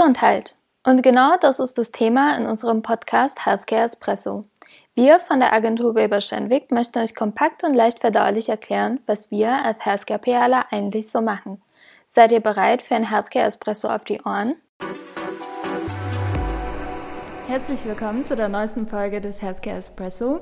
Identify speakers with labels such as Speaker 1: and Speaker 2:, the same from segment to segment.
Speaker 1: Gesundheit. Und genau das ist das Thema in unserem Podcast Healthcare Espresso. Wir von der Agentur Weber Schenwick möchten euch kompakt und leicht verdaulich erklären, was wir als Healthcare PRler eigentlich so machen. Seid ihr bereit für ein Healthcare Espresso auf die Ohren? Herzlich willkommen zu der neuesten Folge des Healthcare Espresso.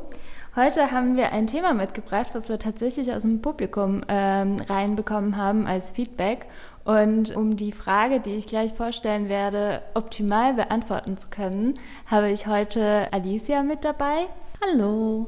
Speaker 1: Heute haben wir ein Thema mitgebracht, was wir tatsächlich aus dem Publikum ähm, reinbekommen haben als Feedback. Und um die Frage, die ich gleich vorstellen werde, optimal beantworten zu können, habe ich heute Alicia mit dabei. Hallo.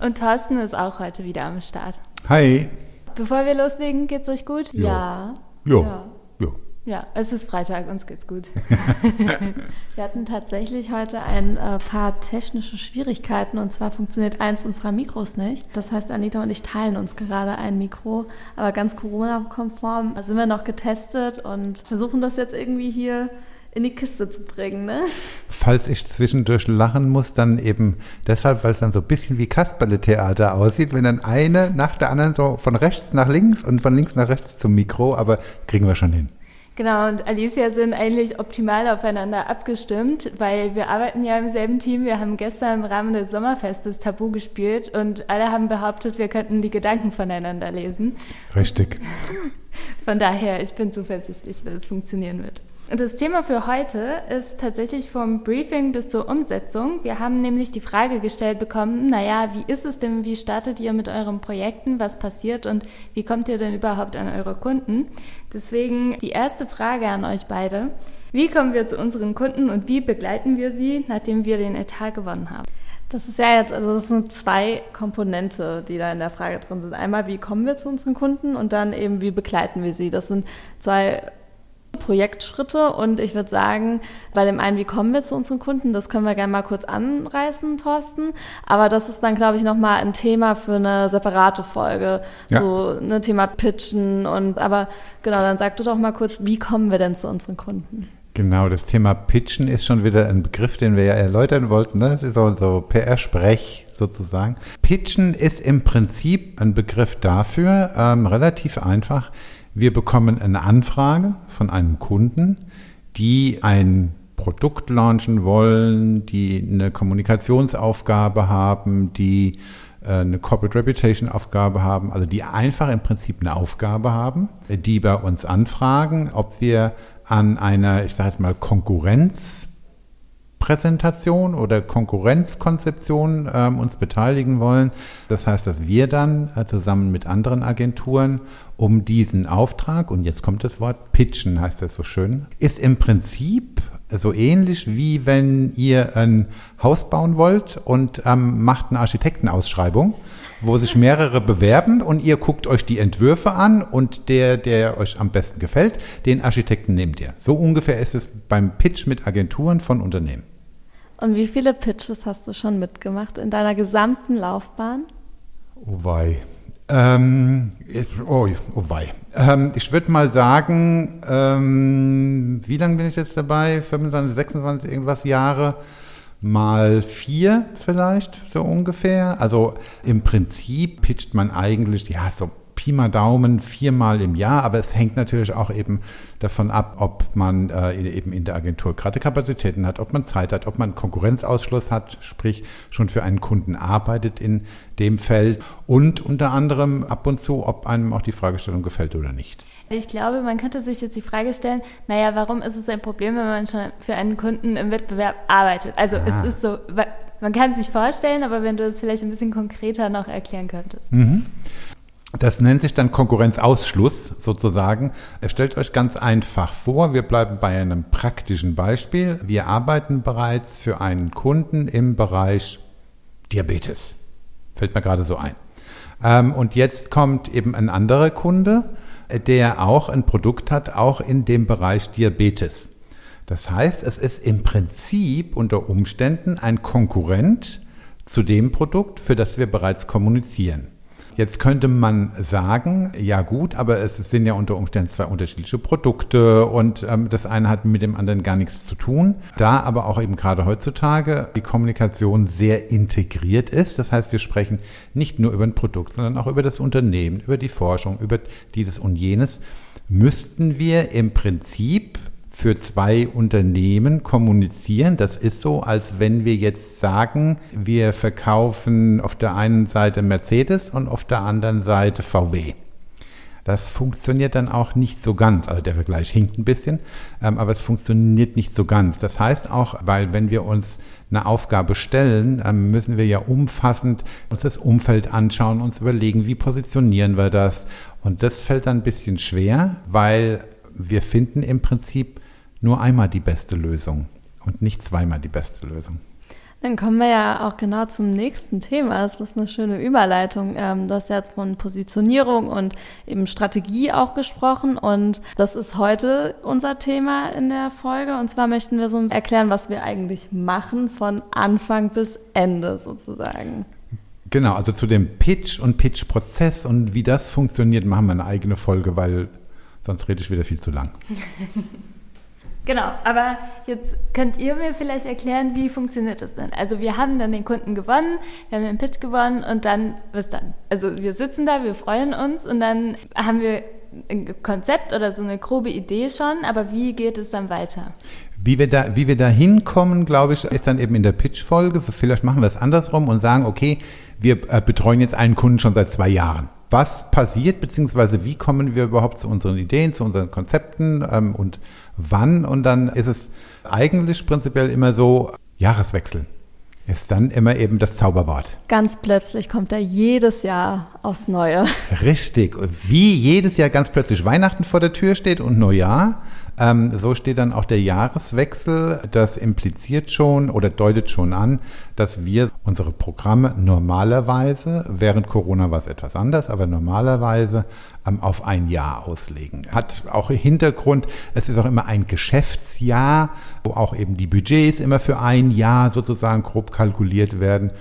Speaker 1: Und Thorsten ist auch heute wieder am Start.
Speaker 2: Hi.
Speaker 1: Bevor wir loslegen, geht's euch gut?
Speaker 2: Jo.
Speaker 1: Ja.
Speaker 2: Jo.
Speaker 1: Ja.
Speaker 2: Jo.
Speaker 1: Ja, es ist Freitag, uns geht's gut. wir hatten tatsächlich heute ein äh, paar technische Schwierigkeiten und zwar funktioniert eins unserer Mikros nicht. Das heißt, Anita und ich teilen uns gerade ein Mikro, aber ganz Corona-konform sind wir noch getestet und versuchen das jetzt irgendwie hier in die Kiste zu bringen. Ne?
Speaker 2: Falls ich zwischendurch lachen muss, dann eben deshalb, weil es dann so ein bisschen wie Kasperle-Theater aussieht, wenn dann eine nach der anderen so von rechts nach links und von links nach rechts zum Mikro, aber kriegen wir schon hin.
Speaker 1: Genau, und Alicia sind eigentlich optimal aufeinander abgestimmt, weil wir arbeiten ja im selben Team. Wir haben gestern im Rahmen des Sommerfestes Tabu gespielt und alle haben behauptet, wir könnten die Gedanken voneinander lesen.
Speaker 2: Richtig.
Speaker 1: Von daher, ich bin zuversichtlich, dass es funktionieren wird. Das Thema für heute ist tatsächlich vom Briefing bis zur Umsetzung. Wir haben nämlich die Frage gestellt bekommen, naja, wie ist es denn, wie startet ihr mit euren Projekten, was passiert und wie kommt ihr denn überhaupt an eure Kunden? Deswegen die erste Frage an euch beide. Wie kommen wir zu unseren Kunden und wie begleiten wir sie, nachdem wir den Etat gewonnen haben?
Speaker 3: Das ist ja jetzt, also das sind zwei Komponente, die da in der Frage drin sind. Einmal, wie kommen wir zu unseren Kunden und dann eben, wie begleiten wir sie. Das sind zwei Projektschritte und ich würde sagen, bei dem einen, wie kommen wir zu unseren Kunden, das können wir gerne mal kurz anreißen, Thorsten. Aber das ist dann, glaube ich, nochmal ein Thema für eine separate Folge. Ja. So ein ne, Thema Pitchen und aber genau, dann sag du doch mal kurz, wie kommen wir denn zu unseren Kunden?
Speaker 2: Genau, das Thema Pitchen ist schon wieder ein Begriff, den wir ja erläutern wollten. Ne? Das ist so, so PR-Sprech sozusagen. Pitchen ist im Prinzip ein Begriff dafür, ähm, relativ einfach, wir bekommen eine Anfrage von einem Kunden, die ein Produkt launchen wollen, die eine Kommunikationsaufgabe haben, die äh, eine Corporate Reputation Aufgabe haben, also die einfach im Prinzip eine Aufgabe haben, die bei uns anfragen, ob wir an einer, ich sage jetzt mal, Konkurrenz Präsentation oder Konkurrenzkonzeption ähm, uns beteiligen wollen. Das heißt, dass wir dann äh, zusammen mit anderen Agenturen um diesen Auftrag, und jetzt kommt das Wort pitchen, heißt das so schön, ist im Prinzip so ähnlich wie wenn ihr ein Haus bauen wollt und ähm, macht eine Architektenausschreibung wo sich mehrere bewerben und ihr guckt euch die Entwürfe an und der, der euch am besten gefällt, den Architekten nehmt ihr. So ungefähr ist es beim Pitch mit Agenturen von Unternehmen.
Speaker 3: Und wie viele Pitches hast du schon mitgemacht in deiner gesamten Laufbahn?
Speaker 2: Oh wei. Ähm, oh, oh wei. Ähm, ich würde mal sagen, ähm, wie lange bin ich jetzt dabei? 25, 26, irgendwas Jahre? Mal vier vielleicht, so ungefähr. Also im Prinzip pitcht man eigentlich, ja, so Pi mal Daumen viermal im Jahr, aber es hängt natürlich auch eben davon ab, ob man äh, eben in der Agentur gerade Kapazitäten hat, ob man Zeit hat, ob man Konkurrenzausschluss hat, sprich schon für einen Kunden arbeitet in dem Feld und unter anderem ab und zu, ob einem auch die Fragestellung gefällt oder nicht.
Speaker 1: Ich glaube, man könnte sich jetzt die Frage stellen, naja, warum ist es ein Problem, wenn man schon für einen Kunden im Wettbewerb arbeitet? Also ah. es ist so, man kann es sich vorstellen, aber wenn du es vielleicht ein bisschen konkreter noch erklären könntest.
Speaker 2: Mhm. Das nennt sich dann Konkurrenzausschluss sozusagen. Stellt euch ganz einfach vor, wir bleiben bei einem praktischen Beispiel. Wir arbeiten bereits für einen Kunden im Bereich Diabetes. Fällt mir gerade so ein. Ähm, und jetzt kommt eben ein anderer Kunde, der auch ein Produkt hat, auch in dem Bereich Diabetes. Das heißt, es ist im Prinzip unter Umständen ein Konkurrent zu dem Produkt, für das wir bereits kommunizieren. Jetzt könnte man sagen, ja gut, aber es sind ja unter Umständen zwei unterschiedliche Produkte und ähm, das eine hat mit dem anderen gar nichts zu tun. Da aber auch eben gerade heutzutage die Kommunikation sehr integriert ist, das heißt, wir sprechen nicht nur über ein Produkt, sondern auch über das Unternehmen, über die Forschung, über dieses und jenes, müssten wir im Prinzip für zwei Unternehmen kommunizieren. Das ist so, als wenn wir jetzt sagen, wir verkaufen auf der einen Seite Mercedes und auf der anderen Seite VW. Das funktioniert dann auch nicht so ganz. Also der Vergleich hinkt ein bisschen, ähm, aber es funktioniert nicht so ganz. Das heißt auch, weil wenn wir uns eine Aufgabe stellen, ähm, müssen wir ja umfassend uns das Umfeld anschauen, uns überlegen, wie positionieren wir das. Und das fällt dann ein bisschen schwer, weil wir finden im Prinzip nur einmal die beste Lösung und nicht zweimal die beste Lösung.
Speaker 3: Dann kommen wir ja auch genau zum nächsten Thema. Das ist eine schöne Überleitung. Ähm, du hast ja jetzt von Positionierung und eben Strategie auch gesprochen. Und das ist heute unser Thema in der Folge. Und zwar möchten wir so erklären, was wir eigentlich machen von Anfang bis Ende sozusagen.
Speaker 2: Genau, also zu dem Pitch und Pitch-Prozess und wie das funktioniert, machen wir eine eigene Folge, weil sonst rede ich wieder viel zu lang.
Speaker 1: Genau, aber jetzt könnt ihr mir vielleicht erklären, wie funktioniert das denn? Also wir haben dann den Kunden gewonnen, wir haben den Pitch gewonnen und dann, was dann? Also wir sitzen da, wir freuen uns und dann haben wir ein Konzept oder so eine grobe Idee schon, aber wie geht es dann weiter?
Speaker 2: Wie wir da, wie wir da hinkommen, glaube ich, ist dann eben in der Pitch-Folge. Vielleicht machen wir es andersrum und sagen, okay, wir äh, betreuen jetzt einen Kunden schon seit zwei Jahren was passiert, beziehungsweise wie kommen wir überhaupt zu unseren Ideen, zu unseren Konzepten ähm, und wann. Und dann ist es eigentlich prinzipiell immer so, Jahreswechsel ist dann immer eben das Zauberwort.
Speaker 3: Ganz plötzlich kommt er jedes Jahr aufs Neue.
Speaker 2: Richtig. Wie jedes Jahr ganz plötzlich Weihnachten vor der Tür steht und Neujahr, ähm, so steht dann auch der Jahreswechsel. Das impliziert schon oder deutet schon an, dass wir unsere Programme normalerweise, während Corona war es etwas anders, aber normalerweise ähm, auf ein Jahr auslegen. Hat auch Hintergrund, es ist auch immer ein Geschäftsjahr, wo auch eben die Budgets immer für ein Jahr sozusagen grob kalkuliert werden.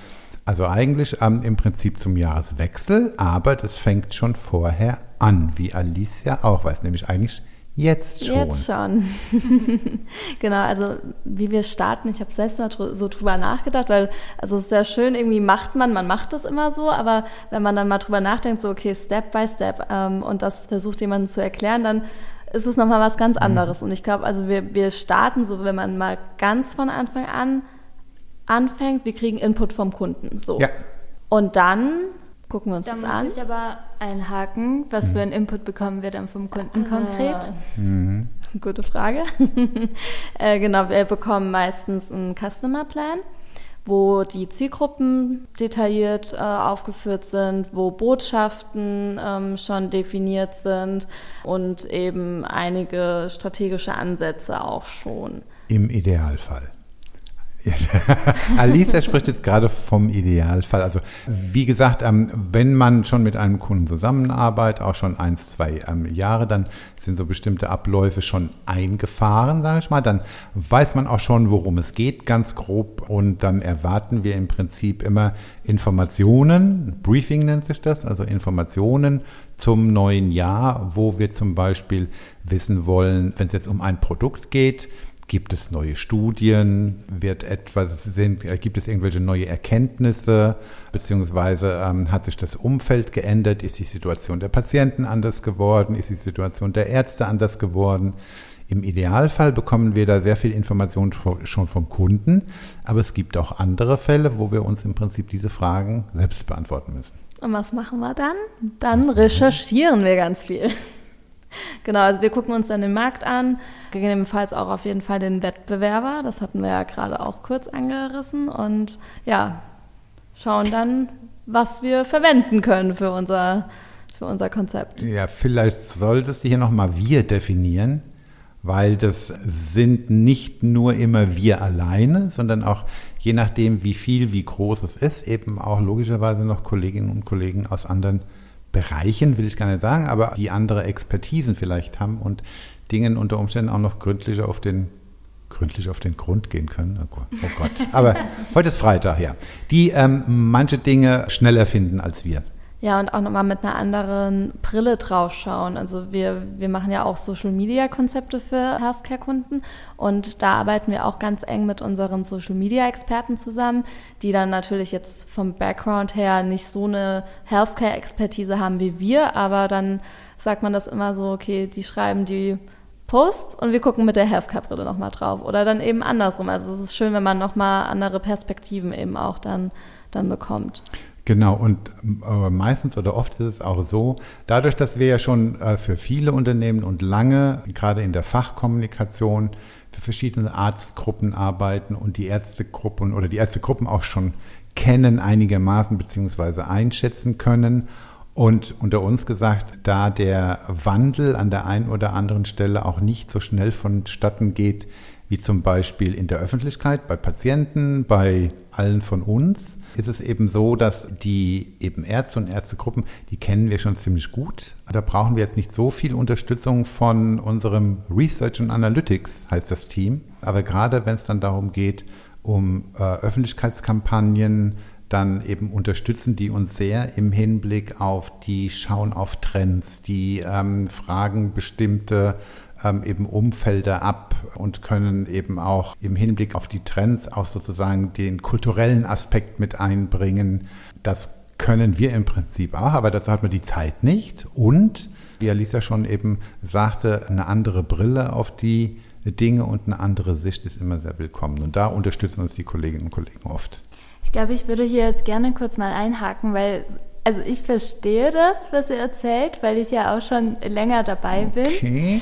Speaker 2: Also eigentlich ähm, im Prinzip zum Jahreswechsel, aber das fängt schon vorher an, wie Alice ja auch weiß, nämlich eigentlich Jetzt schon.
Speaker 3: Jetzt schon. genau, also wie wir starten, ich habe selbst mal so drüber nachgedacht, weil also es ist sehr schön, irgendwie macht man, man macht das immer so, aber wenn man dann mal drüber nachdenkt, so okay, Step by Step ähm, und das versucht jemandem zu erklären, dann ist es nochmal was ganz mhm. anderes. Mhm. Und ich glaube, also wir, wir starten so, wenn man mal ganz von Anfang an anfängt, wir kriegen Input vom Kunden. So. Ja. Und dann gucken wir uns
Speaker 1: da
Speaker 3: das
Speaker 1: an.
Speaker 3: Da
Speaker 1: muss ich aber einhaken. Was mhm. für einen Input bekommen wir dann vom Kunden ah. konkret?
Speaker 3: Mhm. Gute Frage. äh, genau, wir bekommen meistens einen Customer Plan wo die Zielgruppen detailliert äh, aufgeführt sind, wo Botschaften ähm, schon definiert sind und eben einige strategische Ansätze auch schon.
Speaker 2: Im Idealfall. Alicia spricht jetzt gerade vom Idealfall. Also wie gesagt, ähm, wenn man schon mit einem Kunden zusammenarbeitet, auch schon ein, zwei ähm, Jahre, dann sind so bestimmte Abläufe schon eingefahren, sage ich mal. Dann weiß man auch schon, worum es geht, ganz grob. Und dann erwarten wir im Prinzip immer Informationen, Briefing nennt sich das, also Informationen zum neuen Jahr, wo wir zum Beispiel wissen wollen, wenn es jetzt um ein Produkt geht, Gibt es neue Studien? Wird etwas, sind, gibt es irgendwelche neue Erkenntnisse? Beziehungsweise ähm, hat sich das Umfeld geändert? Ist die Situation der Patienten anders geworden? Ist die Situation der Ärzte anders geworden? Im Idealfall bekommen wir da sehr viel Information schon vom Kunden, aber es gibt auch andere Fälle, wo wir uns im Prinzip diese Fragen selbst beantworten müssen.
Speaker 3: Und was machen wir dann? Dann recherchieren wir ganz viel. Genau, also wir gucken uns dann den Markt an, gegebenenfalls auch auf jeden Fall den Wettbewerber, das hatten wir ja gerade auch kurz angerissen und ja, schauen dann, was wir verwenden können für unser, für unser Konzept.
Speaker 2: Ja, vielleicht solltest du hier nochmal wir definieren, weil das sind nicht nur immer wir alleine, sondern auch je nachdem, wie viel, wie groß es ist, eben auch logischerweise noch Kolleginnen und Kollegen aus anderen Bereichen, will ich gar nicht sagen, aber die andere Expertisen vielleicht haben und Dingen unter Umständen auch noch gründlicher auf den gründlich auf den Grund gehen können. Oh Gott. Oh. Aber heute ist Freitag, ja. Die ähm, manche Dinge schneller finden als wir.
Speaker 3: Ja, und auch nochmal mit einer anderen Brille drauf schauen. Also wir, wir machen ja auch Social-Media-Konzepte für Healthcare-Kunden und da arbeiten wir auch ganz eng mit unseren Social-Media-Experten zusammen, die dann natürlich jetzt vom Background her nicht so eine Healthcare-Expertise haben wie wir, aber dann sagt man das immer so, okay, die schreiben die Posts und wir gucken mit der Healthcare-Brille nochmal drauf. Oder dann eben andersrum. Also es ist schön, wenn man nochmal andere Perspektiven eben auch dann, dann bekommt.
Speaker 2: Genau, und äh, meistens oder oft ist es auch so, dadurch, dass wir ja schon äh, für viele Unternehmen und lange, gerade in der Fachkommunikation, für verschiedene Arztgruppen arbeiten und die Ärztegruppen oder die Ärztegruppen auch schon kennen einigermaßen beziehungsweise einschätzen können. Und unter uns gesagt, da der Wandel an der einen oder anderen Stelle auch nicht so schnell vonstatten geht, wie zum Beispiel in der Öffentlichkeit, bei Patienten, bei allen von uns, ist es eben so, dass die eben Ärzte und Ärztegruppen, die kennen wir schon ziemlich gut. Da brauchen wir jetzt nicht so viel Unterstützung von unserem Research and Analytics, heißt das Team. Aber gerade wenn es dann darum geht, um äh, Öffentlichkeitskampagnen, dann eben unterstützen die uns sehr im Hinblick auf die Schauen auf Trends, die ähm, fragen bestimmte ähm, eben Umfelder ab und können eben auch im Hinblick auf die Trends auch sozusagen den kulturellen Aspekt mit einbringen. Das können wir im Prinzip auch, aber dazu hat man die Zeit nicht. Und, wie Alisa schon eben sagte, eine andere Brille auf die Dinge und eine andere Sicht ist immer sehr willkommen. Und da unterstützen uns die Kolleginnen und Kollegen oft.
Speaker 1: Ich glaube, ich würde hier jetzt gerne kurz mal einhaken, weil also ich verstehe das, was ihr erzählt, weil ich ja auch schon länger dabei okay. bin.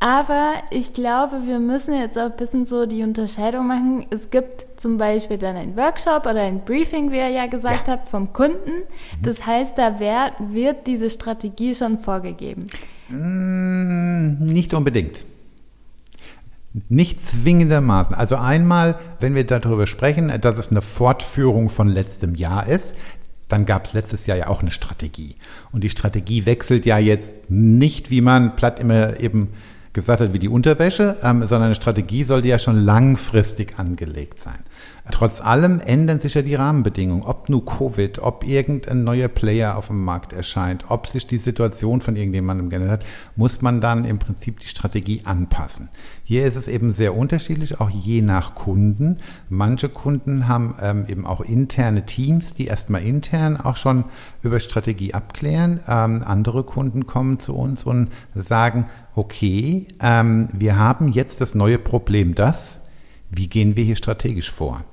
Speaker 1: Aber ich glaube, wir müssen jetzt auch ein bisschen so die Unterscheidung machen. Es gibt zum Beispiel dann einen Workshop oder ein Briefing, wie ihr ja gesagt ja. habt, vom Kunden. Mhm. Das heißt, da wird, wird diese Strategie schon vorgegeben.
Speaker 2: Mm, nicht unbedingt. Nicht zwingendermaßen. Also einmal, wenn wir darüber sprechen, dass es eine Fortführung von letztem Jahr ist, dann gab es letztes Jahr ja auch eine Strategie. Und die Strategie wechselt ja jetzt nicht, wie man platt immer eben gesagt hat wie die Unterwäsche, ähm, sondern eine Strategie sollte ja schon langfristig angelegt sein. Trotz allem ändern sich ja die Rahmenbedingungen, ob nur Covid, ob irgendein neuer Player auf dem Markt erscheint, ob sich die Situation von irgendjemandem geändert hat, muss man dann im Prinzip die Strategie anpassen. Hier ist es eben sehr unterschiedlich, auch je nach Kunden. Manche Kunden haben ähm, eben auch interne Teams, die erstmal intern auch schon über Strategie abklären. Ähm, andere Kunden kommen zu uns und sagen, okay, ähm, wir haben jetzt das neue Problem, das, wie gehen wir hier strategisch vor?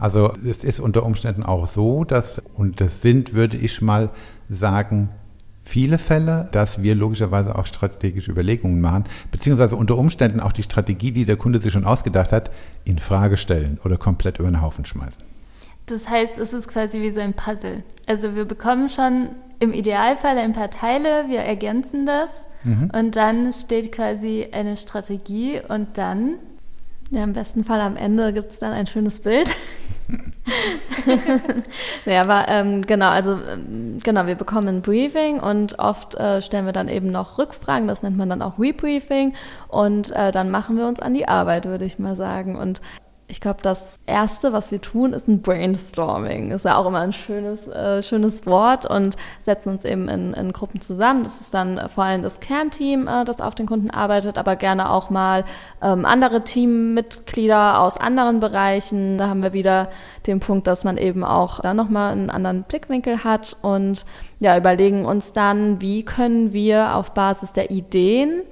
Speaker 2: Also es ist unter Umständen auch so, dass, und das sind, würde ich mal sagen, viele Fälle, dass wir logischerweise auch strategische Überlegungen machen, beziehungsweise unter Umständen auch die Strategie, die der Kunde sich schon ausgedacht hat, in Frage stellen oder komplett über den Haufen schmeißen.
Speaker 1: Das heißt, es ist quasi wie so ein Puzzle. Also wir bekommen schon im Idealfall ein paar Teile, wir ergänzen das mhm. und dann steht quasi eine Strategie und dann
Speaker 3: ja, im besten Fall am Ende gibt es dann ein schönes Bild. ja, aber ähm, genau, also ähm, genau, wir bekommen ein Briefing und oft äh, stellen wir dann eben noch Rückfragen, das nennt man dann auch Rebriefing und äh, dann machen wir uns an die Arbeit, würde ich mal sagen. Und ich glaube, das Erste, was wir tun, ist ein Brainstorming. Ist ja auch immer ein schönes, äh, schönes Wort und setzen uns eben in, in, Gruppen zusammen. Das ist dann vor allem das Kernteam, äh, das auf den Kunden arbeitet, aber gerne auch mal ähm, andere Teammitglieder aus anderen Bereichen. Da haben wir wieder den Punkt, dass man eben auch da nochmal einen anderen Blickwinkel hat und ja, überlegen uns dann, wie können wir auf Basis der Ideen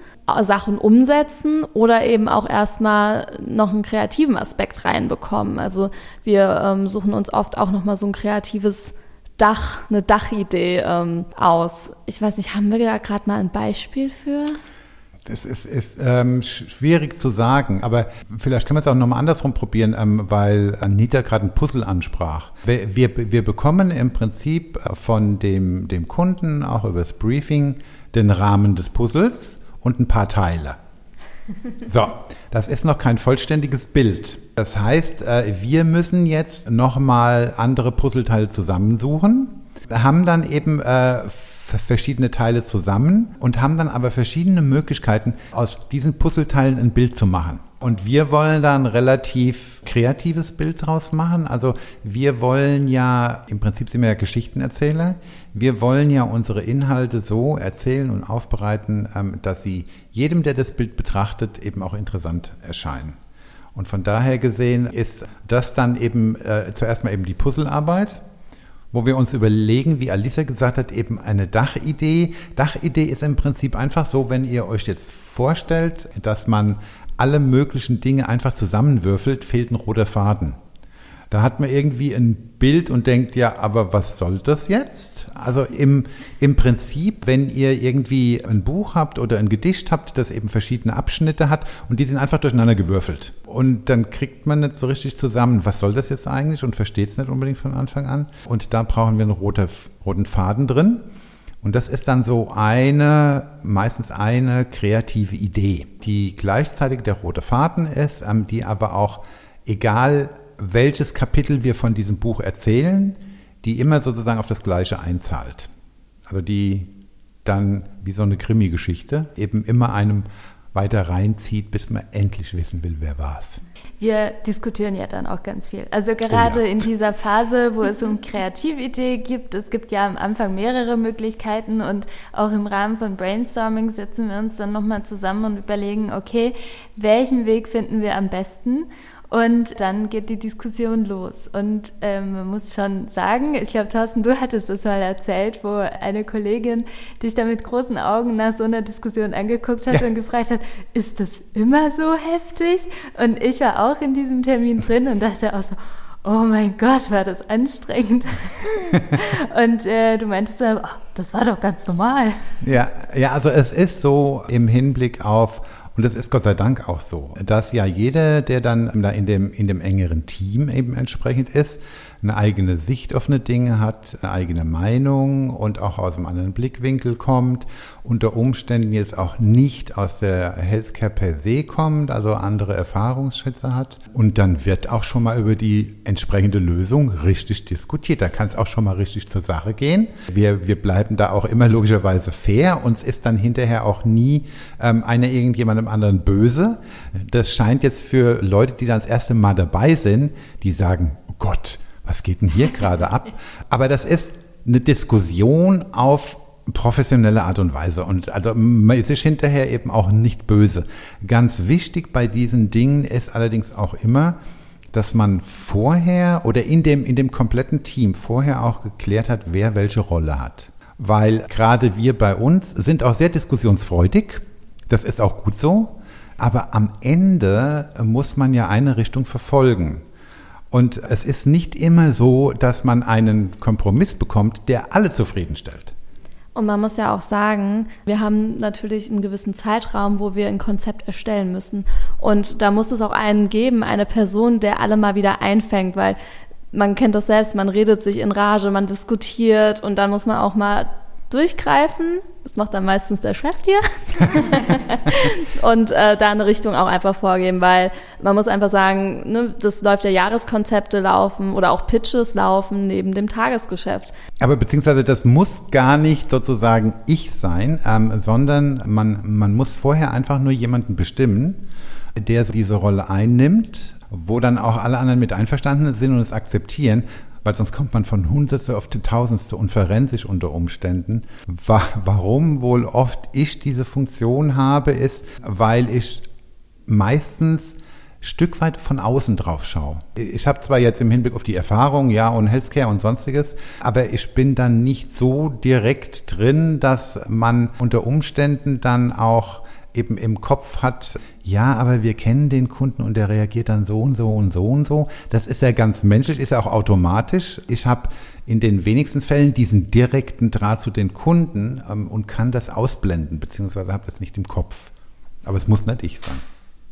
Speaker 3: Sachen umsetzen oder eben auch erstmal noch einen kreativen Aspekt reinbekommen. Also wir ähm, suchen uns oft auch nochmal so ein kreatives Dach, eine Dachidee ähm, aus. Ich weiß nicht, haben wir da gerade mal ein Beispiel für?
Speaker 2: Das ist, ist ähm, schwierig zu sagen, aber vielleicht können wir es auch nochmal andersrum probieren, ähm, weil Anita gerade ein Puzzle ansprach. Wir, wir, wir bekommen im Prinzip von dem, dem Kunden auch über das Briefing den Rahmen des Puzzles und ein paar Teile. So, das ist noch kein vollständiges Bild. Das heißt, äh, wir müssen jetzt nochmal andere Puzzleteile zusammensuchen, haben dann eben äh, verschiedene Teile zusammen und haben dann aber verschiedene Möglichkeiten, aus diesen Puzzleteilen ein Bild zu machen. Und wir wollen da ein relativ kreatives Bild draus machen. Also wir wollen ja, im Prinzip sind wir ja Geschichtenerzähler, wir wollen ja unsere Inhalte so erzählen und aufbereiten, ähm, dass sie jedem, der das Bild betrachtet, eben auch interessant erscheinen. Und von daher gesehen ist das dann eben äh, zuerst mal eben die Puzzlearbeit. Wo wir uns überlegen, wie Alisa gesagt hat, eben eine Dachidee. Dachidee ist im Prinzip einfach so, wenn ihr euch jetzt vorstellt, dass man alle möglichen Dinge einfach zusammenwürfelt, fehlt ein roter Faden. Da hat man irgendwie ein Bild und denkt, ja, aber was soll das jetzt? Also im, im Prinzip, wenn ihr irgendwie ein Buch habt oder ein Gedicht habt, das eben verschiedene Abschnitte hat und die sind einfach durcheinander gewürfelt. Und dann kriegt man nicht so richtig zusammen, was soll das jetzt eigentlich und versteht es nicht unbedingt von Anfang an. Und da brauchen wir einen roter, roten Faden drin. Und das ist dann so eine, meistens eine kreative Idee, die gleichzeitig der rote Faden ist, ähm, die aber auch, egal welches Kapitel wir von diesem Buch erzählen, die immer sozusagen auf das Gleiche einzahlt. Also die dann wie so eine Krimi-Geschichte eben immer einem weiter reinzieht, bis man endlich wissen will, wer war es.
Speaker 1: Wir diskutieren ja dann auch ganz viel. Also gerade oh ja. in dieser Phase, wo es um Kreatividee gibt, es gibt ja am Anfang mehrere Möglichkeiten und auch im Rahmen von Brainstorming setzen wir uns dann nochmal zusammen und überlegen, okay, welchen Weg finden wir am besten? Und dann geht die Diskussion los. Und ähm, man muss schon sagen, ich glaube, Thorsten, du hattest das mal erzählt, wo eine Kollegin dich da mit großen Augen nach so einer Diskussion angeguckt hat ja. und gefragt hat, ist das immer so heftig? Und ich war auch in diesem Termin drin und dachte auch so, oh mein Gott, war das anstrengend. und äh, du meintest dann, ach, das war doch ganz normal.
Speaker 2: Ja, ja, also es ist so im Hinblick auf und das ist Gott sei Dank auch so, dass ja jeder, der dann in dem, in dem engeren Team eben entsprechend ist, eine eigene Sicht auf eine Dinge hat, eine eigene Meinung und auch aus einem anderen Blickwinkel kommt, unter Umständen jetzt auch nicht aus der Healthcare per se kommt, also andere Erfahrungsschätze hat. Und dann wird auch schon mal über die entsprechende Lösung richtig diskutiert. Da kann es auch schon mal richtig zur Sache gehen. Wir, wir bleiben da auch immer logischerweise fair. Uns ist dann hinterher auch nie ähm, einer irgendjemandem anderen böse. Das scheint jetzt für Leute, die dann das erste Mal dabei sind, die sagen, oh Gott, was geht denn hier gerade ab? Aber das ist eine Diskussion auf professionelle Art und Weise. Und also man ist hinterher eben auch nicht böse. Ganz wichtig bei diesen Dingen ist allerdings auch immer, dass man vorher oder in dem, in dem kompletten Team vorher auch geklärt hat, wer welche Rolle hat. Weil gerade wir bei uns sind auch sehr diskussionsfreudig. Das ist auch gut so. Aber am Ende muss man ja eine Richtung verfolgen. Und es ist nicht immer so, dass man einen Kompromiss bekommt, der alle zufriedenstellt.
Speaker 3: Und man muss ja auch sagen, wir haben natürlich einen gewissen Zeitraum, wo wir ein Konzept erstellen müssen. Und da muss es auch einen geben, eine Person, der alle mal wieder einfängt, weil man kennt das selbst, man redet sich in Rage, man diskutiert und dann muss man auch mal durchgreifen. Das macht dann meistens der Chef hier. und äh, da eine Richtung auch einfach vorgeben, weil man muss einfach sagen, ne, das läuft ja Jahreskonzepte laufen oder auch Pitches laufen neben dem Tagesgeschäft.
Speaker 2: Aber beziehungsweise das muss gar nicht sozusagen ich sein, ähm, sondern man, man muss vorher einfach nur jemanden bestimmen, der diese Rolle einnimmt, wo dann auch alle anderen mit einverstanden sind und es akzeptieren weil sonst kommt man von Hundertste auf die Tausendste und verrennt sich unter Umständen. Warum wohl oft ich diese Funktion habe, ist, weil ich meistens Stück weit von außen drauf schaue. Ich habe zwar jetzt im Hinblick auf die Erfahrung, ja, und Healthcare und sonstiges, aber ich bin dann nicht so direkt drin, dass man unter Umständen dann auch eben im Kopf hat, ja, aber wir kennen den Kunden und der reagiert dann so und so und so und so. Das ist ja ganz menschlich, ist ja auch automatisch. Ich habe in den wenigsten Fällen diesen direkten Draht zu den Kunden ähm, und kann das ausblenden, beziehungsweise habe das nicht im Kopf. Aber es muss nicht ich sein.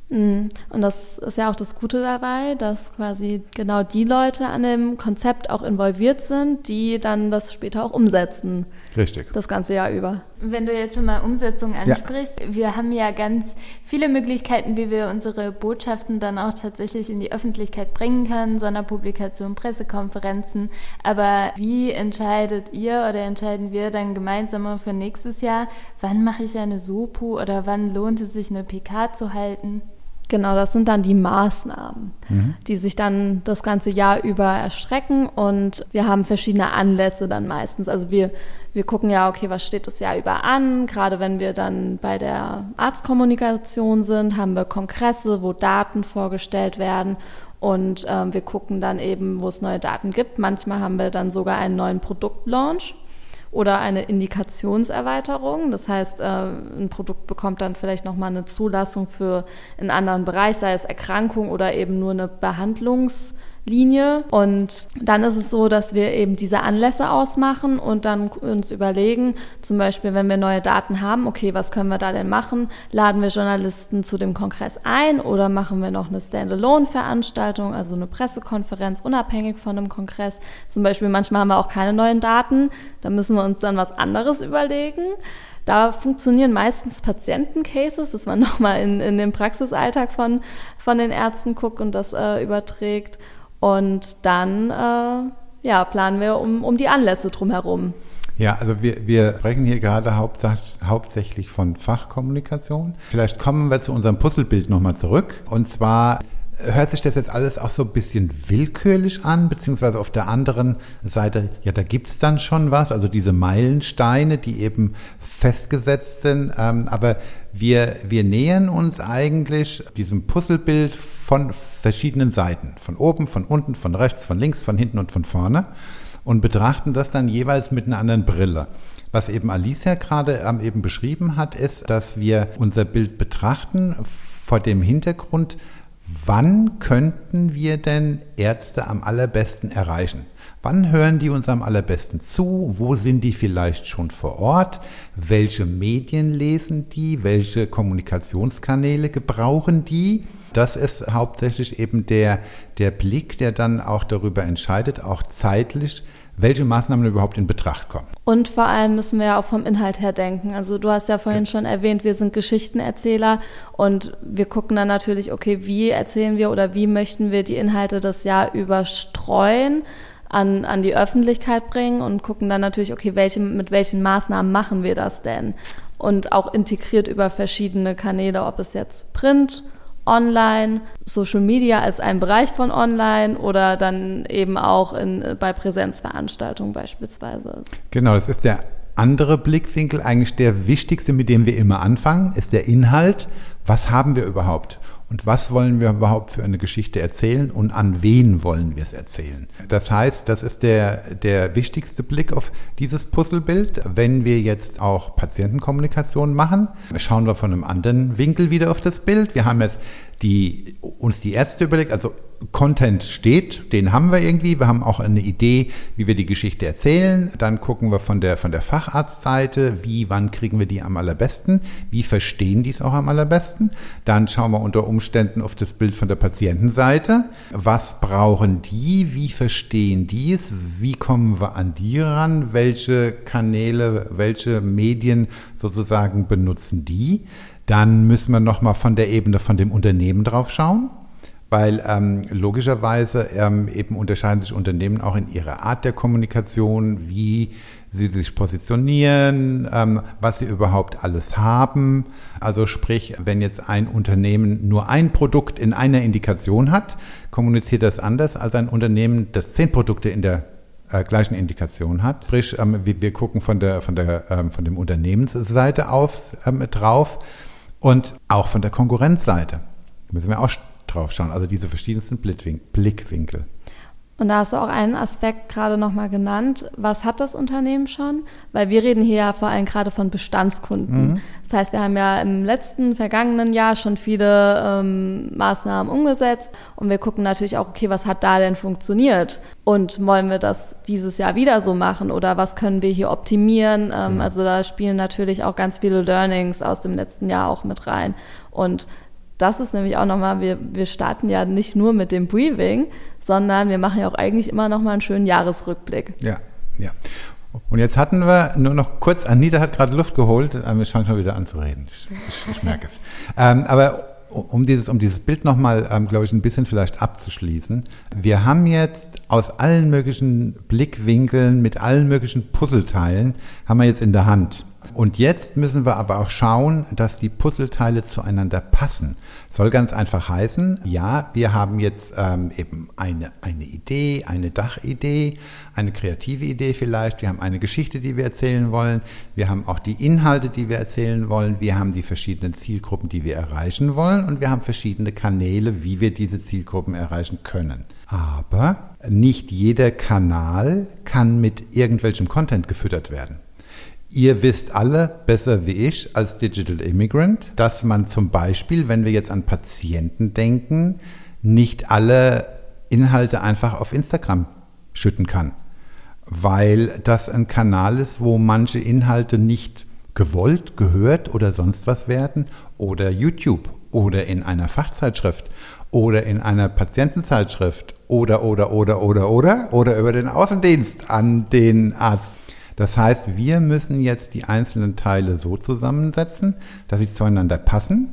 Speaker 3: Mhm. Und das ist ja auch das Gute dabei, dass quasi genau die Leute an dem Konzept auch involviert sind, die dann das später auch umsetzen.
Speaker 2: Richtig.
Speaker 3: Das ganze Jahr über.
Speaker 1: Wenn du jetzt schon mal Umsetzung ansprichst, ja. wir haben ja ganz viele Möglichkeiten, wie wir unsere Botschaften dann auch tatsächlich in die Öffentlichkeit bringen können, Sonderpublikationen, Pressekonferenzen. Aber wie entscheidet ihr oder entscheiden wir dann gemeinsam für nächstes Jahr, wann mache ich eine SOPU oder wann lohnt es sich eine PK zu halten?
Speaker 3: Genau, das sind dann die Maßnahmen, mhm. die sich dann das ganze Jahr über erstrecken und wir haben verschiedene Anlässe dann meistens. Also wir, wir gucken ja, okay, was steht das Jahr über an? Gerade wenn wir dann bei der Arztkommunikation sind, haben wir Kongresse, wo Daten vorgestellt werden Und ähm, wir gucken dann eben, wo es neue Daten gibt. Manchmal haben wir dann sogar einen neuen Produktlaunch oder eine Indikationserweiterung. Das heißt, äh, ein Produkt bekommt dann vielleicht nochmal eine Zulassung für einen anderen Bereich, sei es Erkrankung oder eben nur eine Behandlungs- Linie. Und dann ist es so, dass wir eben diese Anlässe ausmachen und dann uns überlegen, zum Beispiel, wenn wir neue Daten haben, okay, was können wir da denn machen? Laden wir Journalisten zu dem Kongress ein oder machen wir noch eine Standalone-Veranstaltung, also eine Pressekonferenz, unabhängig von einem Kongress? Zum Beispiel, manchmal haben wir auch keine neuen Daten, da müssen wir uns dann was anderes überlegen. Da funktionieren meistens Patientencases, dass man nochmal in, in den Praxisalltag von, von den Ärzten guckt und das äh, überträgt. Und dann äh, ja, planen wir um, um die Anlässe drumherum.
Speaker 2: Ja, also wir, wir sprechen hier gerade hauptsächlich von Fachkommunikation. Vielleicht kommen wir zu unserem Puzzlebild nochmal zurück. Und zwar hört sich das jetzt alles auch so ein bisschen willkürlich an, beziehungsweise auf der anderen Seite, ja, da gibt es dann schon was, also diese Meilensteine, die eben festgesetzt sind. Ähm, aber wir, wir nähern uns eigentlich diesem Puzzlebild von verschiedenen Seiten, von oben, von unten, von rechts, von links, von hinten und von vorne und betrachten das dann jeweils mit einer anderen Brille. Was eben Alicia gerade ähm, eben beschrieben hat, ist, dass wir unser Bild betrachten vor dem Hintergrund, Wann könnten wir denn Ärzte am allerbesten erreichen? Wann hören die uns am allerbesten zu? Wo sind die vielleicht schon vor Ort? Welche Medien lesen die? Welche Kommunikationskanäle gebrauchen die? Das ist hauptsächlich eben der, der Blick, der dann auch darüber entscheidet, auch zeitlich, welche Maßnahmen überhaupt in Betracht kommen.
Speaker 3: Und vor allem müssen wir ja auch vom Inhalt her denken. Also du hast ja vorhin ja. schon erwähnt, wir sind Geschichtenerzähler und wir gucken dann natürlich, okay, wie erzählen wir oder wie möchten wir die Inhalte das Jahr überstreuen? An, an die Öffentlichkeit bringen und gucken dann natürlich, okay, welche, mit welchen Maßnahmen machen wir das denn? Und auch integriert über verschiedene Kanäle, ob es jetzt Print, online, Social Media als ein Bereich von online oder dann eben auch in, bei Präsenzveranstaltungen beispielsweise ist.
Speaker 2: Genau, das ist der andere Blickwinkel, eigentlich der wichtigste, mit dem wir immer anfangen, ist der Inhalt. Was haben wir überhaupt? Und was wollen wir überhaupt für eine Geschichte erzählen und an wen wollen wir es erzählen. Das heißt, das ist der, der wichtigste Blick auf dieses Puzzlebild. Wenn wir jetzt auch Patientenkommunikation machen, schauen wir von einem anderen Winkel wieder auf das Bild. Wir haben jetzt die, uns die Ärzte überlegt, also Content steht, den haben wir irgendwie. Wir haben auch eine Idee, wie wir die Geschichte erzählen. Dann gucken wir von der, von der Facharztseite, wie, wann kriegen wir die am allerbesten, wie verstehen die es auch am allerbesten. Dann schauen wir unter Umständen auf das Bild von der Patientenseite. Was brauchen die? Wie verstehen die es? Wie kommen wir an die ran? Welche Kanäle, welche Medien sozusagen benutzen die? Dann müssen wir nochmal von der Ebene von dem Unternehmen drauf schauen weil ähm, logischerweise ähm, eben unterscheiden sich Unternehmen auch in ihrer Art der Kommunikation, wie sie sich positionieren, ähm, was sie überhaupt alles haben. Also sprich, wenn jetzt ein Unternehmen nur ein Produkt in einer Indikation hat, kommuniziert das anders als ein Unternehmen, das zehn Produkte in der äh, gleichen Indikation hat. Sprich, ähm, wir, gucken von der, von der, ähm, von dem Unternehmensseite auf ähm, drauf und auch von der Konkurrenzseite. Da müssen wir auch drauf schauen. Also diese verschiedensten Blickwinkel.
Speaker 3: Und da hast du auch einen Aspekt gerade nochmal genannt. Was hat das Unternehmen schon? Weil wir reden hier ja vor allem gerade von Bestandskunden. Mhm. Das heißt, wir haben ja im letzten, vergangenen Jahr schon viele ähm, Maßnahmen umgesetzt und wir gucken natürlich auch, okay, was hat da denn funktioniert? Und wollen wir das dieses Jahr wieder so machen oder was können wir hier optimieren? Ähm, mhm. Also da spielen natürlich auch ganz viele Learnings aus dem letzten Jahr auch mit rein. Und das ist nämlich auch nochmal, wir, wir starten ja nicht nur mit dem Briefing, sondern wir machen ja auch eigentlich immer nochmal einen schönen Jahresrückblick.
Speaker 2: Ja, ja. Und jetzt hatten wir nur noch kurz, Anita hat gerade Luft geholt, ähm, ich fange schon wieder an zu reden, ich, ich, ich merke es. Ähm, aber um dieses, um dieses Bild nochmal, ähm, glaube ich, ein bisschen vielleicht abzuschließen. Wir haben jetzt aus allen möglichen Blickwinkeln, mit allen möglichen Puzzleteilen, haben wir jetzt in der Hand. Und jetzt müssen wir aber auch schauen, dass die Puzzleteile zueinander passen. Soll ganz einfach heißen, ja, wir haben jetzt ähm, eben eine, eine Idee, eine Dachidee, eine kreative Idee vielleicht, wir haben eine Geschichte, die wir erzählen wollen, wir haben auch die Inhalte, die wir erzählen wollen, wir haben die verschiedenen Zielgruppen, die wir erreichen wollen und wir haben verschiedene Kanäle, wie wir diese Zielgruppen erreichen können. Aber nicht jeder Kanal kann mit irgendwelchem Content gefüttert werden. Ihr wisst alle besser wie ich als Digital Immigrant, dass man zum Beispiel, wenn wir jetzt an Patienten denken, nicht alle Inhalte einfach auf Instagram schütten kann, weil das ein Kanal ist, wo manche Inhalte nicht gewollt, gehört oder sonst was werden. Oder YouTube. Oder in einer Fachzeitschrift. Oder in einer Patientenzeitschrift. Oder, oder, oder, oder, oder, oder über den Außendienst an den Arzt. Das heißt, wir müssen jetzt die einzelnen Teile so zusammensetzen, dass sie zueinander passen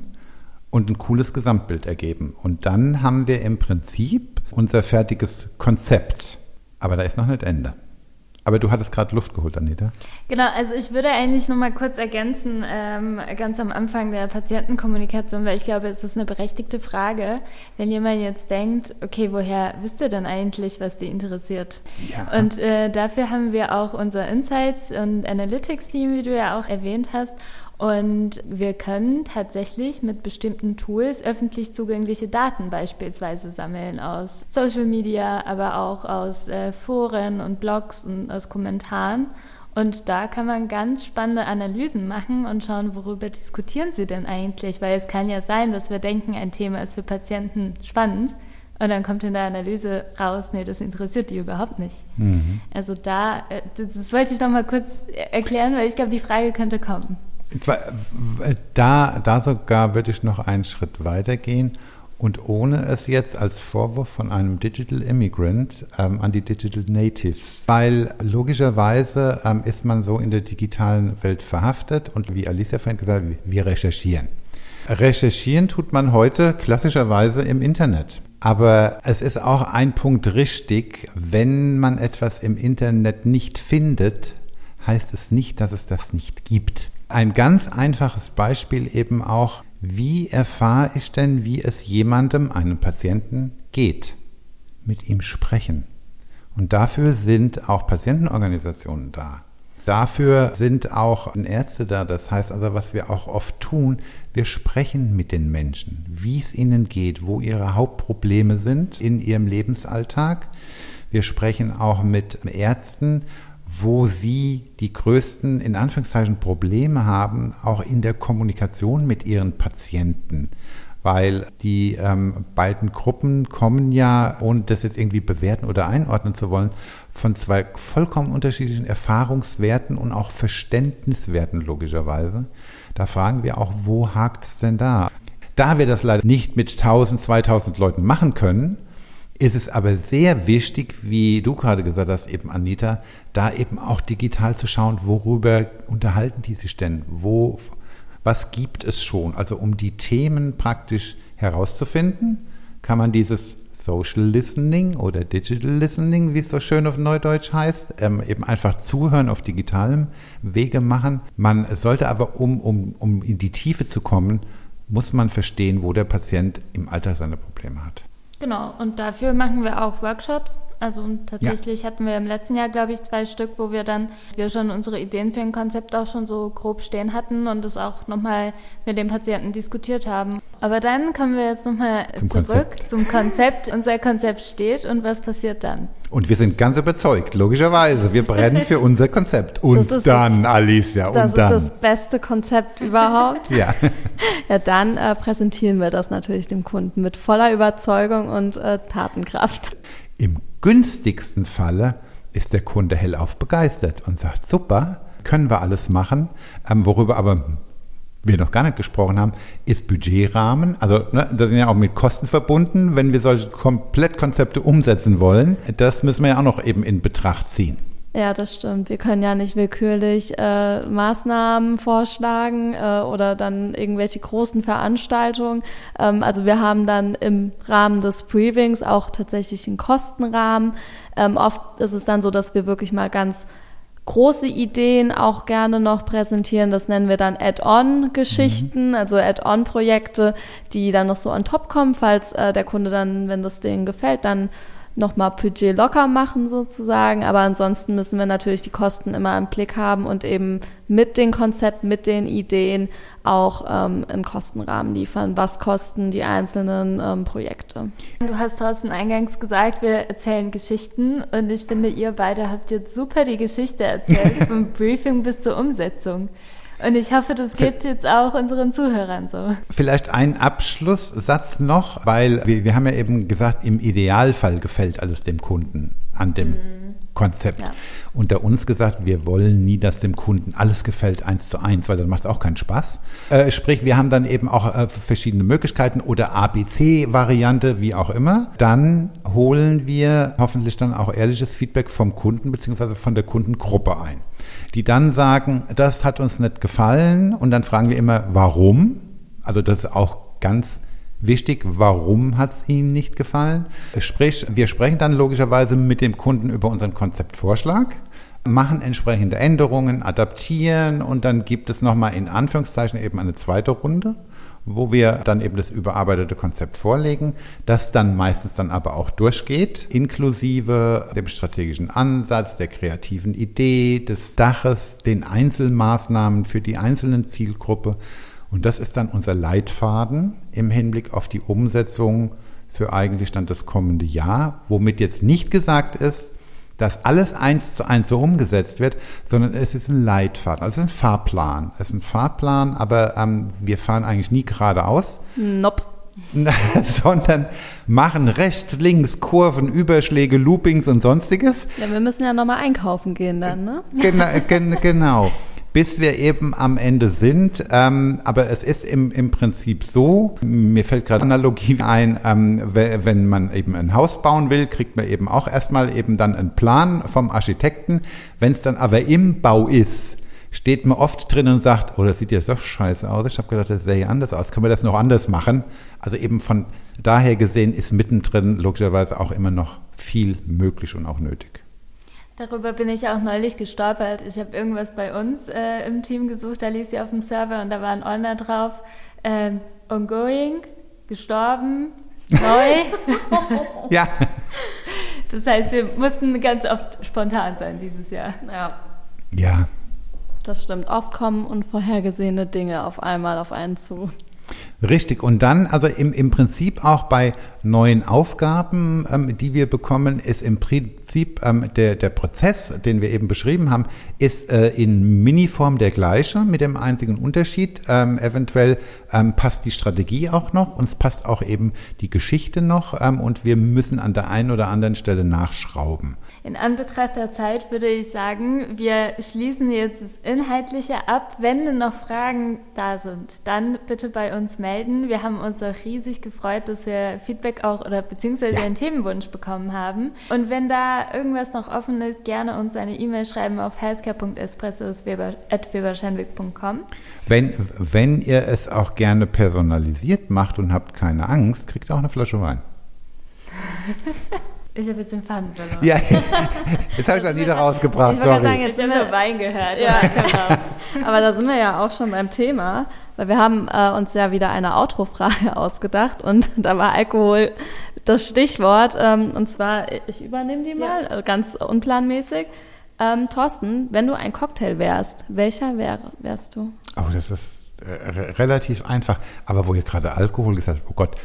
Speaker 2: und ein cooles Gesamtbild ergeben. Und dann haben wir im Prinzip unser fertiges Konzept. Aber da ist noch nicht Ende. Aber du hattest gerade Luft geholt, Anita.
Speaker 1: Genau, also ich würde eigentlich noch mal kurz ergänzen, ähm, ganz am Anfang der Patientenkommunikation, weil ich glaube, es ist eine berechtigte Frage, wenn jemand jetzt denkt, okay, woher wisst ihr denn eigentlich, was die interessiert? Ja. Und äh, dafür haben wir auch unser Insights- und Analytics-Team, wie du ja auch erwähnt hast. Und wir können tatsächlich mit bestimmten Tools öffentlich zugängliche Daten beispielsweise sammeln aus Social Media, aber auch aus äh, Foren und Blogs und aus Kommentaren. Und da kann man ganz spannende Analysen machen und schauen, worüber diskutieren sie denn eigentlich? Weil es kann ja sein, dass wir denken, ein Thema ist für Patienten spannend. Und dann kommt in der Analyse raus, nee, das interessiert die überhaupt nicht. Mhm. Also da, äh, das wollte ich noch mal kurz erklären, weil ich glaube, die Frage könnte kommen.
Speaker 2: Da, da sogar würde ich noch einen Schritt weiter gehen und ohne es jetzt als Vorwurf von einem Digital Immigrant ähm, an die Digital Natives, weil logischerweise ähm, ist man so in der digitalen Welt verhaftet und wie Alicia vorhin gesagt hat, wir recherchieren. Recherchieren tut man heute klassischerweise im Internet. Aber es ist auch ein Punkt richtig, wenn man etwas im Internet nicht findet, heißt es nicht, dass es das nicht gibt. Ein ganz einfaches Beispiel eben auch, wie erfahre ich denn, wie es jemandem, einem Patienten geht? Mit ihm sprechen. Und dafür sind auch Patientenorganisationen da. Dafür sind auch Ärzte da. Das heißt also, was wir auch oft tun, wir sprechen mit den Menschen, wie es ihnen geht, wo ihre Hauptprobleme sind in ihrem Lebensalltag. Wir sprechen auch mit Ärzten wo sie die größten, in Anführungszeichen, Probleme haben, auch in der Kommunikation mit ihren Patienten. Weil die ähm, beiden Gruppen kommen ja, ohne das jetzt irgendwie bewerten oder einordnen zu wollen, von zwei vollkommen unterschiedlichen Erfahrungswerten und auch Verständniswerten logischerweise. Da fragen wir auch, wo hakt es denn da? Da wir das leider nicht mit 1000, 2000 Leuten machen können, ist es aber sehr wichtig, wie du gerade gesagt hast, eben Anita, da eben auch digital zu schauen, worüber unterhalten die sich denn? Wo, was gibt es schon? Also um die Themen praktisch herauszufinden, kann man dieses Social Listening oder Digital Listening, wie es so schön auf Neudeutsch heißt, ähm, eben einfach zuhören auf digitalem Wege machen. Man sollte aber, um, um, um in die Tiefe zu kommen, muss man verstehen, wo der Patient im Alltag seine Probleme hat.
Speaker 1: Genau, und dafür machen wir auch Workshops. Also tatsächlich ja. hatten wir im letzten Jahr, glaube ich, zwei Stück, wo wir dann wir schon unsere Ideen für ein Konzept auch schon so grob stehen hatten und das auch nochmal mit dem Patienten diskutiert haben. Aber dann kommen wir jetzt nochmal zurück Konzept. zum Konzept. Unser Konzept steht und was passiert dann?
Speaker 2: Und wir sind ganz überzeugt, logischerweise. Wir brennen für unser Konzept. Und dann, das, Alicia, und
Speaker 3: das
Speaker 2: dann.
Speaker 3: Das ist das beste Konzept überhaupt.
Speaker 2: ja.
Speaker 3: Ja, dann äh, präsentieren wir das natürlich dem Kunden mit voller Überzeugung und äh, Tatenkraft.
Speaker 2: Im günstigsten Falle ist der Kunde hellauf begeistert und sagt, super, können wir alles machen. Ähm, worüber aber wir noch gar nicht gesprochen haben, ist Budgetrahmen. Also ne, das sind ja auch mit Kosten verbunden, wenn wir solche Komplettkonzepte umsetzen wollen. Das müssen wir ja auch noch eben in Betracht ziehen.
Speaker 3: Ja, das stimmt. Wir können ja nicht willkürlich äh, Maßnahmen vorschlagen äh, oder dann irgendwelche großen Veranstaltungen. Ähm, also wir haben dann im Rahmen des Briefings auch tatsächlich einen Kostenrahmen. Ähm, oft ist es dann so, dass wir wirklich mal ganz große Ideen auch gerne noch präsentieren. Das nennen wir dann Add-on-Geschichten, mhm. also Add-on-Projekte, die dann noch so on top kommen, falls äh, der Kunde dann, wenn das denen gefällt, dann nochmal Budget locker machen sozusagen. Aber ansonsten müssen wir natürlich die Kosten immer im Blick haben und eben mit den Konzepten, mit den Ideen auch ähm, einen Kostenrahmen liefern. Was kosten die einzelnen ähm, Projekte?
Speaker 1: Du hast Thorsten eingangs gesagt, wir erzählen Geschichten und ich finde, ihr beide habt jetzt super die Geschichte erzählt, vom Briefing bis zur Umsetzung. Und ich hoffe, das geht jetzt auch unseren Zuhörern so.
Speaker 2: Vielleicht ein Abschlusssatz noch, weil wir, wir haben ja eben gesagt, im Idealfall gefällt alles dem Kunden an dem mhm. Konzept. Ja. Unter uns gesagt, wir wollen nie, dass dem Kunden alles gefällt eins zu eins, weil dann macht es auch keinen Spaß. Äh, sprich, wir haben dann eben auch äh, verschiedene Möglichkeiten oder ABC-Variante, wie auch immer. Dann holen wir hoffentlich dann auch ehrliches Feedback vom Kunden beziehungsweise von der Kundengruppe ein die dann sagen, das hat uns nicht gefallen und dann fragen wir immer, warum? Also das ist auch ganz wichtig, warum hat es Ihnen nicht gefallen? Sprich, wir sprechen dann logischerweise mit dem Kunden über unseren Konzeptvorschlag, machen entsprechende Änderungen, adaptieren und dann gibt es nochmal in Anführungszeichen eben eine zweite Runde wo wir dann eben das überarbeitete Konzept vorlegen, das dann meistens dann aber auch durchgeht, inklusive dem strategischen Ansatz, der kreativen Idee, des Daches, den Einzelmaßnahmen für die einzelnen Zielgruppe. Und das ist dann unser Leitfaden im Hinblick auf die Umsetzung für eigentlich dann das kommende Jahr, womit jetzt nicht gesagt ist, dass alles eins zu eins so umgesetzt wird, sondern es ist ein Leitfaden, also es ist ein Fahrplan. Es ist ein Fahrplan, aber ähm, wir fahren eigentlich nie geradeaus.
Speaker 3: Nope.
Speaker 2: sondern machen rechts, links, Kurven, Überschläge, Loopings und sonstiges.
Speaker 3: Ja, wir müssen ja nochmal einkaufen gehen dann, ne?
Speaker 2: Genau, genau bis wir eben am Ende sind. Ähm, aber es ist im, im Prinzip so, mir fällt gerade Analogie ein, ähm, wenn man eben ein Haus bauen will, kriegt man eben auch erstmal eben dann einen Plan vom Architekten. Wenn es dann aber im Bau ist, steht man oft drin und sagt, oh, das sieht jetzt doch scheiße aus. Ich habe gedacht, das sähe anders aus. Können wir das noch anders machen? Also eben von daher gesehen ist mittendrin logischerweise auch immer noch viel möglich und auch nötig.
Speaker 1: Darüber bin ich auch neulich gestolpert. Ich habe irgendwas bei uns äh, im Team gesucht, da ließ sie auf dem Server und da war ein Ordner drauf. Ähm, ongoing, gestorben, neu.
Speaker 2: ja.
Speaker 1: Das heißt, wir mussten ganz oft spontan sein dieses Jahr.
Speaker 3: Ja.
Speaker 2: Ja.
Speaker 3: Das stimmt. Oft kommen unvorhergesehene Dinge auf einmal auf einen zu.
Speaker 2: Richtig. Und dann, also im, im Prinzip auch bei neuen Aufgaben, ähm, die wir bekommen, ist im Prinzip ähm, der, der Prozess, den wir eben beschrieben haben, ist äh, in Miniform der gleiche, mit dem einzigen Unterschied. Ähm, eventuell ähm, passt die Strategie auch noch, uns passt auch eben die Geschichte noch ähm, und wir müssen an der einen oder anderen Stelle nachschrauben.
Speaker 1: In Anbetracht der Zeit würde ich sagen, wir schließen jetzt das Inhaltliche ab. Wenn noch Fragen da sind, dann bitte bei uns melden. Wir haben uns auch riesig gefreut, dass wir Feedback auch oder beziehungsweise ja. einen Themenwunsch bekommen haben. Und wenn da irgendwas noch offen ist, gerne uns eine E-Mail schreiben auf healthcare.espresso.weberschenwick.com.
Speaker 2: Wenn, wenn ihr es auch gerne personalisiert macht und habt keine Angst, kriegt ihr auch eine Flasche Wein.
Speaker 1: Ich habe jetzt den Faden verloren.
Speaker 2: Ja, jetzt habe ich dann wieder rausgebracht. Ich sorry.
Speaker 1: Sagen, jetzt haben wir Wein gehört. Ja,
Speaker 3: genau. Aber da sind wir ja auch schon beim Thema, weil wir haben äh, uns ja wieder eine Outro-Frage ausgedacht und da war Alkohol das Stichwort. Ähm, und zwar, ich übernehme die mal, ja. also ganz unplanmäßig. Ähm, Thorsten, wenn du ein Cocktail wärst, welcher wär, wärst du?
Speaker 2: Oh, das ist äh, relativ einfach. Aber wo ihr gerade Alkohol gesagt habt, oh Gott,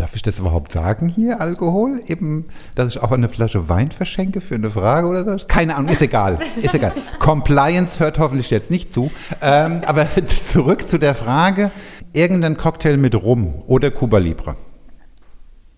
Speaker 2: Darf ich das überhaupt sagen hier, Alkohol? Eben, dass ich auch eine Flasche Wein verschenke für eine Frage oder so? Keine Ahnung, ist egal. Ist egal. Compliance hört hoffentlich jetzt nicht zu. Ähm, aber zurück zu der Frage, irgendein Cocktail mit Rum oder Cuba Libre.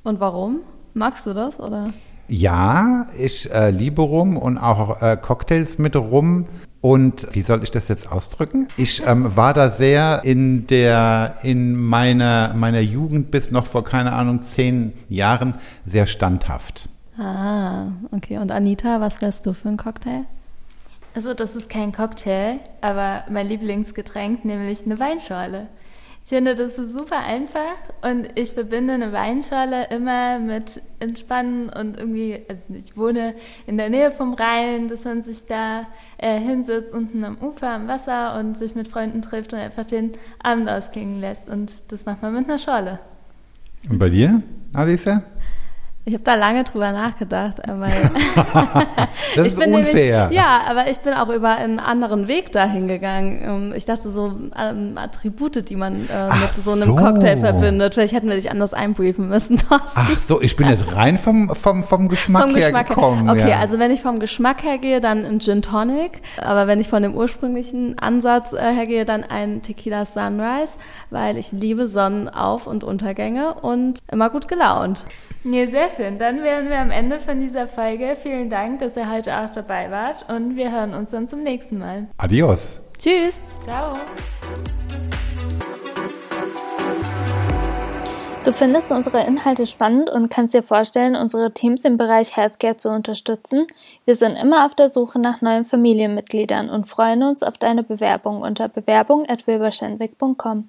Speaker 3: Und warum? Magst du das, oder?
Speaker 2: Ja, ich äh, liebe Rum und auch äh, Cocktails mit Rum. Und wie soll ich das jetzt ausdrücken? Ich ähm, war da sehr in der, in meiner, meiner Jugend bis noch vor, keine Ahnung, zehn Jahren sehr standhaft.
Speaker 3: Ah, okay. Und Anita, was wärst du für ein Cocktail?
Speaker 1: Also, das ist kein Cocktail, aber mein Lieblingsgetränk, nämlich eine Weinschorle. Ich finde, das ist super einfach und ich verbinde eine Weinschorle immer mit Entspannen und irgendwie, also ich wohne in der Nähe vom Rhein, dass man sich da äh, hinsetzt unten am Ufer am Wasser und sich mit Freunden trifft und einfach den Abend ausklingen lässt und das macht man mit einer Schorle.
Speaker 2: Und bei dir, Alicia?
Speaker 3: Ich habe da lange drüber nachgedacht, aber
Speaker 2: das ist unfair.
Speaker 3: Nämlich, ja, aber ich bin auch über einen anderen Weg dahin gegangen. Ähm, ich dachte so ähm, Attribute, die man äh, mit so einem so. Cocktail verbindet. Vielleicht hätten wir dich anders einbriefen müssen. Thorsten.
Speaker 2: Ach so, ich bin jetzt rein vom, vom, vom Geschmack vom her Geschmack gekommen.
Speaker 3: Okay,
Speaker 2: ja.
Speaker 3: also wenn ich vom Geschmack her gehe, dann ein Gin Tonic. Aber wenn ich von dem ursprünglichen Ansatz äh, her gehe, dann ein Tequila Sunrise, weil ich liebe Sonnenauf- und Untergänge und immer gut gelaunt.
Speaker 1: Nee, sehr schön. Dann wären wir am Ende von dieser Folge. Vielen Dank, dass ihr heute auch dabei wart und wir hören uns dann zum nächsten Mal.
Speaker 2: Adios.
Speaker 3: Tschüss.
Speaker 1: Ciao. Du findest unsere Inhalte spannend und kannst dir vorstellen, unsere Teams im Bereich Healthcare zu unterstützen? Wir sind immer auf der Suche nach neuen Familienmitgliedern und freuen uns auf deine Bewerbung unter bewerbung.wilberschenwick.com.